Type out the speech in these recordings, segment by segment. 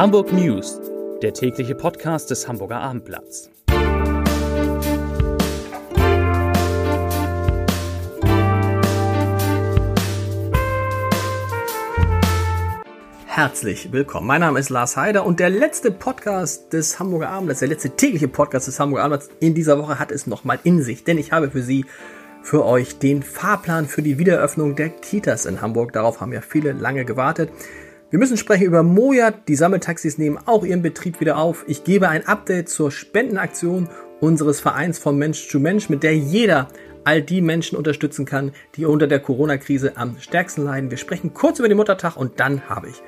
Hamburg News, der tägliche Podcast des Hamburger Abendblatts. Herzlich willkommen. Mein Name ist Lars Heider und der letzte Podcast des Hamburger Abendblatts, der letzte tägliche Podcast des Hamburger Abendblatts in dieser Woche hat es nochmal in sich, denn ich habe für Sie für euch den Fahrplan für die Wiedereröffnung der Kitas in Hamburg. Darauf haben ja viele lange gewartet. Wir müssen sprechen über Moja. Die Sammeltaxis nehmen auch ihren Betrieb wieder auf. Ich gebe ein Update zur Spendenaktion unseres Vereins von Mensch zu Mensch, mit der jeder all die Menschen unterstützen kann, die unter der Corona-Krise am stärksten leiden. Wir sprechen kurz über den Muttertag und dann habe ich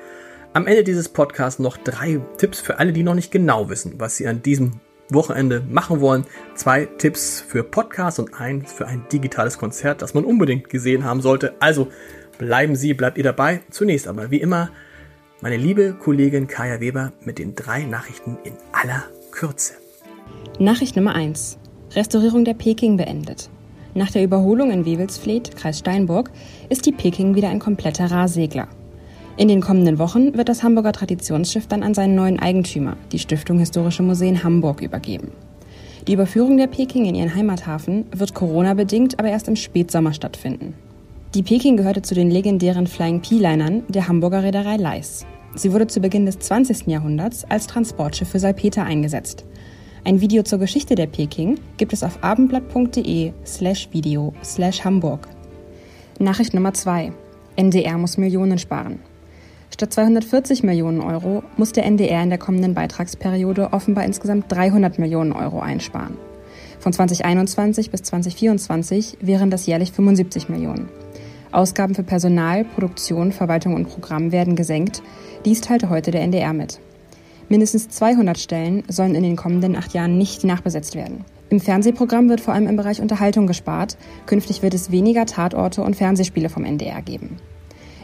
am Ende dieses Podcasts noch drei Tipps für alle, die noch nicht genau wissen, was sie an diesem Wochenende machen wollen. Zwei Tipps für Podcasts und eins für ein digitales Konzert, das man unbedingt gesehen haben sollte. Also bleiben Sie, bleibt ihr dabei. Zunächst aber wie immer meine liebe Kollegin Kaya Weber mit den drei Nachrichten in aller Kürze. Nachricht Nummer 1. Restaurierung der Peking beendet. Nach der Überholung in Wewelsfleth, Kreis Steinburg, ist die Peking wieder ein kompletter Rahsegler. In den kommenden Wochen wird das Hamburger Traditionsschiff dann an seinen neuen Eigentümer, die Stiftung Historische Museen Hamburg, übergeben. Die Überführung der Peking in ihren Heimathafen wird Corona-bedingt aber erst im Spätsommer stattfinden. Die Peking gehörte zu den legendären Flying P-Linern der Hamburger Reederei Leis. Sie wurde zu Beginn des 20. Jahrhunderts als Transportschiff für Salpeter eingesetzt. Ein Video zur Geschichte der Peking gibt es auf abendblatt.de slash video slash Hamburg. Nachricht Nummer 2. NDR muss Millionen sparen. Statt 240 Millionen Euro muss der NDR in der kommenden Beitragsperiode offenbar insgesamt 300 Millionen Euro einsparen. Von 2021 bis 2024 wären das jährlich 75 Millionen. Ausgaben für Personal, Produktion, Verwaltung und Programm werden gesenkt. Dies teilte heute der NDR mit. Mindestens 200 Stellen sollen in den kommenden acht Jahren nicht nachbesetzt werden. Im Fernsehprogramm wird vor allem im Bereich Unterhaltung gespart. Künftig wird es weniger Tatorte und Fernsehspiele vom NDR geben.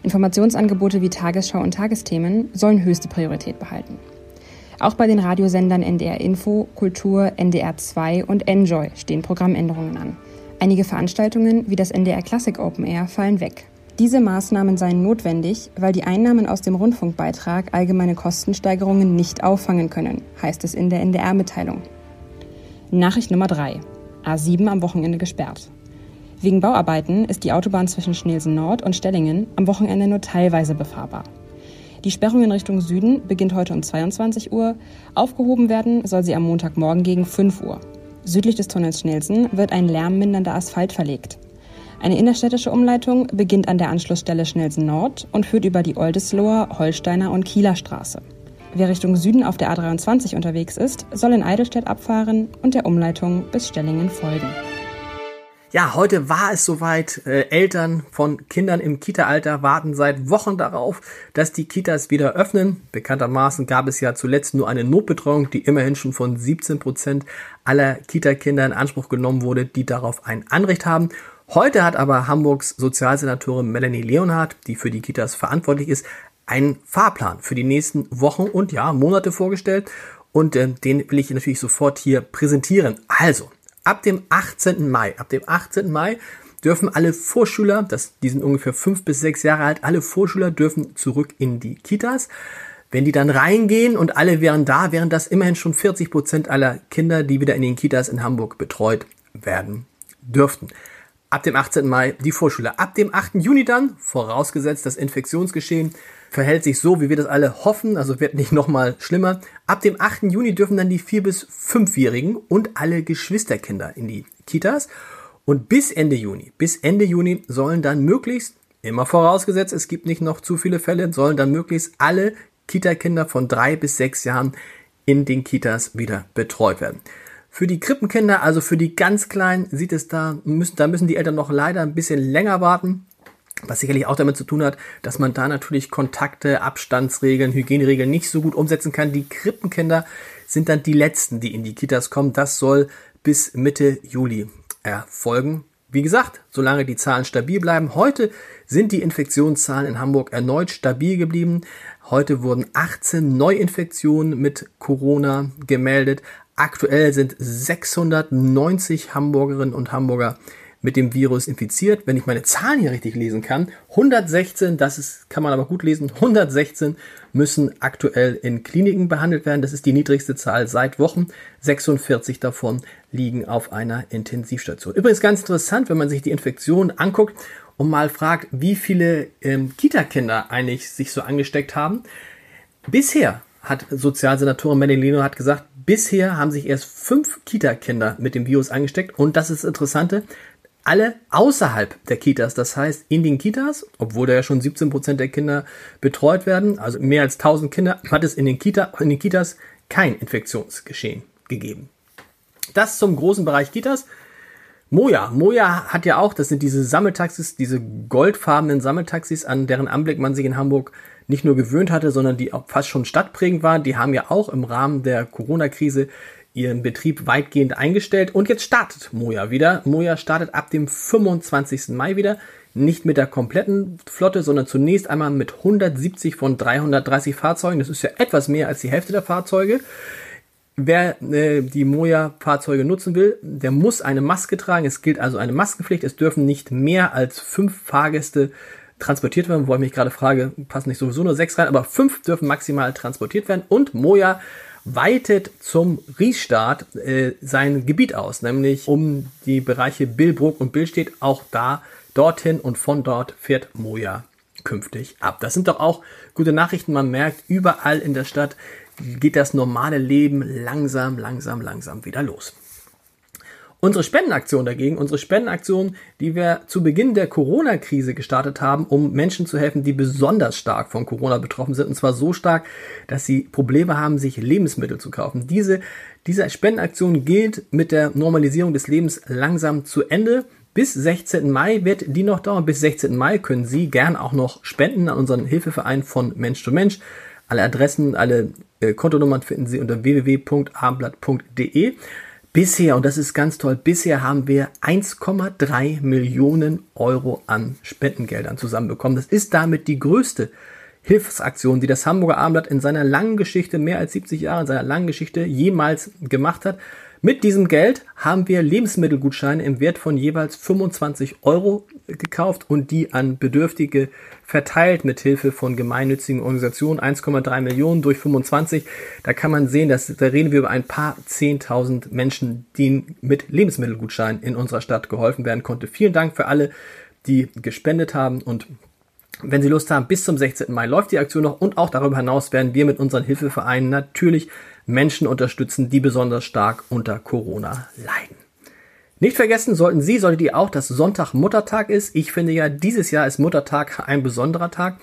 Informationsangebote wie Tagesschau und Tagesthemen sollen höchste Priorität behalten. Auch bei den Radiosendern NDR Info, Kultur, NDR 2 und Enjoy stehen Programmänderungen an. Einige Veranstaltungen wie das NDR Classic Open Air fallen weg. Diese Maßnahmen seien notwendig, weil die Einnahmen aus dem Rundfunkbeitrag allgemeine Kostensteigerungen nicht auffangen können, heißt es in der NDR-Mitteilung. Nachricht Nummer 3. A7 am Wochenende gesperrt. Wegen Bauarbeiten ist die Autobahn zwischen Schnelsen Nord und Stellingen am Wochenende nur teilweise befahrbar. Die Sperrung in Richtung Süden beginnt heute um 22 Uhr. Aufgehoben werden soll sie am Montagmorgen gegen 5 Uhr. Südlich des Tunnels Schnelsen wird ein lärmmindernder Asphalt verlegt. Eine innerstädtische Umleitung beginnt an der Anschlussstelle Schnelsen Nord und führt über die Oldesloher, Holsteiner und Kieler Straße. Wer Richtung Süden auf der A23 unterwegs ist, soll in Eidelstedt abfahren und der Umleitung bis Stellingen folgen. Ja, heute war es soweit. Äh, Eltern von Kindern im Kita-Alter warten seit Wochen darauf, dass die Kitas wieder öffnen. Bekanntermaßen gab es ja zuletzt nur eine Notbetreuung, die immerhin schon von 17 Prozent aller Kita-Kinder in Anspruch genommen wurde, die darauf ein Anrecht haben. Heute hat aber Hamburgs Sozialsenatorin Melanie Leonhardt, die für die Kitas verantwortlich ist, einen Fahrplan für die nächsten Wochen und ja, Monate vorgestellt. Und äh, den will ich natürlich sofort hier präsentieren. Also, ab dem 18. Mai, ab dem 18. Mai dürfen alle Vorschüler, das, die sind ungefähr fünf bis sechs Jahre alt, alle Vorschüler dürfen zurück in die Kitas. Wenn die dann reingehen und alle wären da, wären das immerhin schon 40 Prozent aller Kinder, die wieder in den Kitas in Hamburg betreut werden dürften. Ab dem 18. Mai die Vorschüler. Ab dem 8. Juni dann, vorausgesetzt das Infektionsgeschehen verhält sich so, wie wir das alle hoffen, also wird nicht nochmal schlimmer. Ab dem 8. Juni dürfen dann die 4- bis 5-Jährigen und alle Geschwisterkinder in die Kitas. Und bis Ende Juni, bis Ende Juni sollen dann möglichst, immer vorausgesetzt, es gibt nicht noch zu viele Fälle, sollen dann möglichst alle Kita-Kinder von drei bis sechs Jahren in den Kitas wieder betreut werden. Für die Krippenkinder, also für die ganz Kleinen, sieht es da, müssen, da müssen die Eltern noch leider ein bisschen länger warten. Was sicherlich auch damit zu tun hat, dass man da natürlich Kontakte, Abstandsregeln, Hygieneregeln nicht so gut umsetzen kann. Die Krippenkinder sind dann die letzten, die in die Kitas kommen. Das soll bis Mitte Juli erfolgen. Wie gesagt, solange die Zahlen stabil bleiben. Heute sind die Infektionszahlen in Hamburg erneut stabil geblieben. Heute wurden 18 Neuinfektionen mit Corona gemeldet. Aktuell sind 690 Hamburgerinnen und Hamburger mit dem Virus infiziert. Wenn ich meine Zahlen hier richtig lesen kann, 116, das ist, kann man aber gut lesen, 116 müssen aktuell in Kliniken behandelt werden. Das ist die niedrigste Zahl seit Wochen. 46 davon liegen auf einer Intensivstation. Übrigens ganz interessant, wenn man sich die Infektion anguckt und mal fragt, wie viele ähm, Kita-Kinder eigentlich sich so angesteckt haben. Bisher hat Sozialsenatorin Menelino hat gesagt, bisher haben sich erst fünf Kita-Kinder mit dem Virus angesteckt und das ist das Interessante, alle außerhalb der Kitas. Das heißt, in den Kitas, obwohl da ja schon 17 Prozent der Kinder betreut werden, also mehr als 1000 Kinder, hat es in den, Kita, in den Kitas kein Infektionsgeschehen gegeben. Das zum großen Bereich Kitas. Moja. Moja hat ja auch, das sind diese Sammeltaxis, diese goldfarbenen Sammeltaxis, an deren Anblick man sich in Hamburg nicht nur gewöhnt hatte, sondern die auch fast schon stadtprägend waren. Die haben ja auch im Rahmen der Corona-Krise ihren Betrieb weitgehend eingestellt und jetzt startet Moja wieder. Moja startet ab dem 25. Mai wieder. Nicht mit der kompletten Flotte, sondern zunächst einmal mit 170 von 330 Fahrzeugen. Das ist ja etwas mehr als die Hälfte der Fahrzeuge. Wer äh, die Moja-Fahrzeuge nutzen will, der muss eine Maske tragen. Es gilt also eine Maskenpflicht. Es dürfen nicht mehr als fünf Fahrgäste transportiert werden. Wo ich mich gerade frage, passen nicht sowieso nur sechs rein, aber fünf dürfen maximal transportiert werden. Und Moja weitet zum Riesstart äh, sein Gebiet aus, nämlich um die Bereiche Billbrook und Billstedt. Auch da, dorthin und von dort fährt Moja künftig ab. Das sind doch auch gute Nachrichten. Man merkt, überall in der Stadt geht das normale Leben langsam, langsam, langsam wieder los. Unsere Spendenaktion dagegen, unsere Spendenaktion, die wir zu Beginn der Corona-Krise gestartet haben, um Menschen zu helfen, die besonders stark von Corona betroffen sind, und zwar so stark, dass sie Probleme haben, sich Lebensmittel zu kaufen. Diese, diese Spendenaktion gilt mit der Normalisierung des Lebens langsam zu Ende. Bis 16. Mai wird die noch dauern. Bis 16. Mai können Sie gern auch noch spenden an unseren Hilfeverein von Mensch zu Mensch. Alle Adressen, alle äh, Kontonummern finden Sie unter www.abendblatt.de. Bisher, und das ist ganz toll, bisher haben wir 1,3 Millionen Euro an Spendengeldern zusammenbekommen. Das ist damit die größte Hilfsaktion, die das Hamburger Abendblatt in seiner langen Geschichte, mehr als 70 Jahre in seiner langen Geschichte jemals gemacht hat. Mit diesem Geld haben wir Lebensmittelgutscheine im Wert von jeweils 25 Euro gekauft und die an Bedürftige verteilt mit Hilfe von gemeinnützigen Organisationen. 1,3 Millionen durch 25. Da kann man sehen, dass da reden wir über ein paar 10.000 Menschen, denen mit Lebensmittelgutscheinen in unserer Stadt geholfen werden konnte. Vielen Dank für alle, die gespendet haben und wenn Sie Lust haben, bis zum 16. Mai läuft die Aktion noch und auch darüber hinaus werden wir mit unseren Hilfevereinen natürlich Menschen unterstützen, die besonders stark unter Corona leiden. Nicht vergessen sollten Sie, solltet ihr auch, dass Sonntag Muttertag ist. Ich finde ja, dieses Jahr ist Muttertag ein besonderer Tag,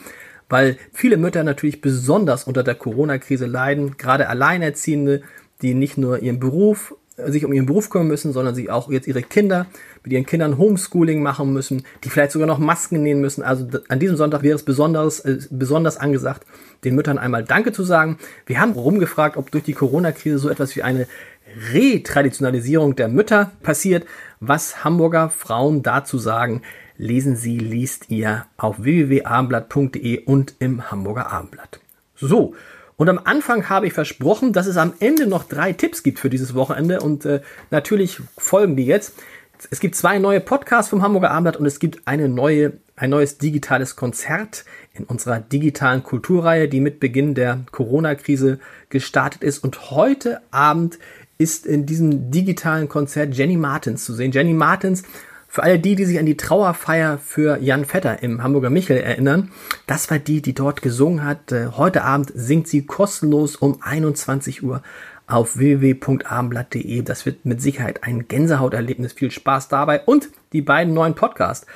weil viele Mütter natürlich besonders unter der Corona-Krise leiden, gerade Alleinerziehende, die nicht nur ihren Beruf sich um ihren Beruf kümmern müssen, sondern sich auch jetzt ihre Kinder mit ihren Kindern Homeschooling machen müssen, die vielleicht sogar noch Masken nähen müssen. Also an diesem Sonntag wäre es besonders, äh, besonders angesagt, den Müttern einmal Danke zu sagen. Wir haben rumgefragt, ob durch die Corona-Krise so etwas wie eine Retraditionalisierung der Mütter passiert. Was Hamburger Frauen dazu sagen, lesen Sie, liest ihr auf www.abendblatt.de und im Hamburger Abendblatt. So, und am Anfang habe ich versprochen, dass es am Ende noch drei Tipps gibt für dieses Wochenende und äh, natürlich folgen die jetzt. Es gibt zwei neue Podcasts vom Hamburger Abendblatt und es gibt eine neue, ein neues digitales Konzert in unserer digitalen Kulturreihe, die mit Beginn der Corona-Krise gestartet ist. Und heute Abend ist in diesem digitalen Konzert Jenny Martins zu sehen. Jenny Martins für alle die, die sich an die Trauerfeier für Jan Vetter im Hamburger Michel erinnern, das war die, die dort gesungen hat. Äh, heute Abend singt sie kostenlos um 21 Uhr auf www.abendblatt.de. Das wird mit Sicherheit ein Gänsehauterlebnis. Viel Spaß dabei und die beiden neuen Podcasts.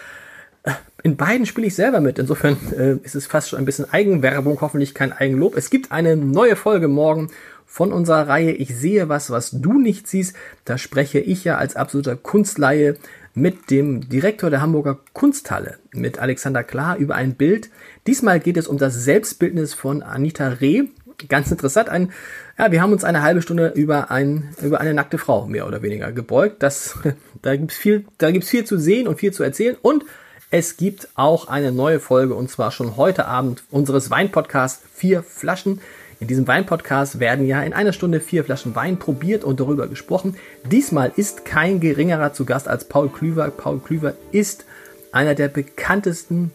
Äh, in beiden spiele ich selber mit. Insofern äh, ist es fast schon ein bisschen Eigenwerbung, hoffentlich kein Eigenlob. Es gibt eine neue Folge morgen von unserer Reihe Ich sehe was, was du nicht siehst. Da spreche ich ja als absoluter Kunstleihe mit dem Direktor der Hamburger Kunsthalle, mit Alexander Klar, über ein Bild. Diesmal geht es um das Selbstbildnis von Anita Reh. Ganz interessant. Ein, ja, wir haben uns eine halbe Stunde über, ein, über eine nackte Frau mehr oder weniger gebeugt. Das, da gibt's viel, da gibt's viel zu sehen und viel zu erzählen. Und es gibt auch eine neue Folge und zwar schon heute Abend unseres Weinpodcasts Vier Flaschen. In diesem Weinpodcast werden ja in einer Stunde vier Flaschen Wein probiert und darüber gesprochen. Diesmal ist kein geringerer zu Gast als Paul Klüver. Paul Klüver ist einer der bekanntesten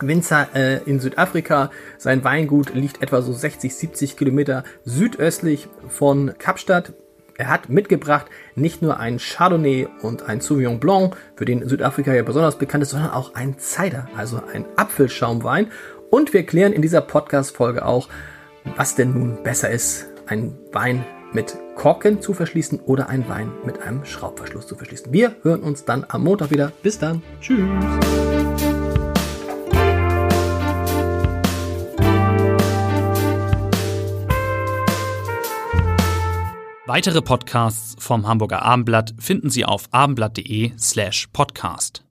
Winzer äh, in Südafrika. Sein Weingut liegt etwa so 60, 70 Kilometer südöstlich von Kapstadt. Er hat mitgebracht nicht nur ein Chardonnay und ein Sauvignon Blanc, für den Südafrika ja besonders bekannt ist, sondern auch ein Cider, also ein Apfelschaumwein. Und wir klären in dieser Podcast-Folge auch, was denn nun besser ist, ein Wein mit Korken zu verschließen oder ein Wein mit einem Schraubverschluss zu verschließen. Wir hören uns dann am Montag wieder. Bis dann. Tschüss. Weitere Podcasts vom Hamburger Abendblatt finden Sie auf abendblatt.de slash podcast.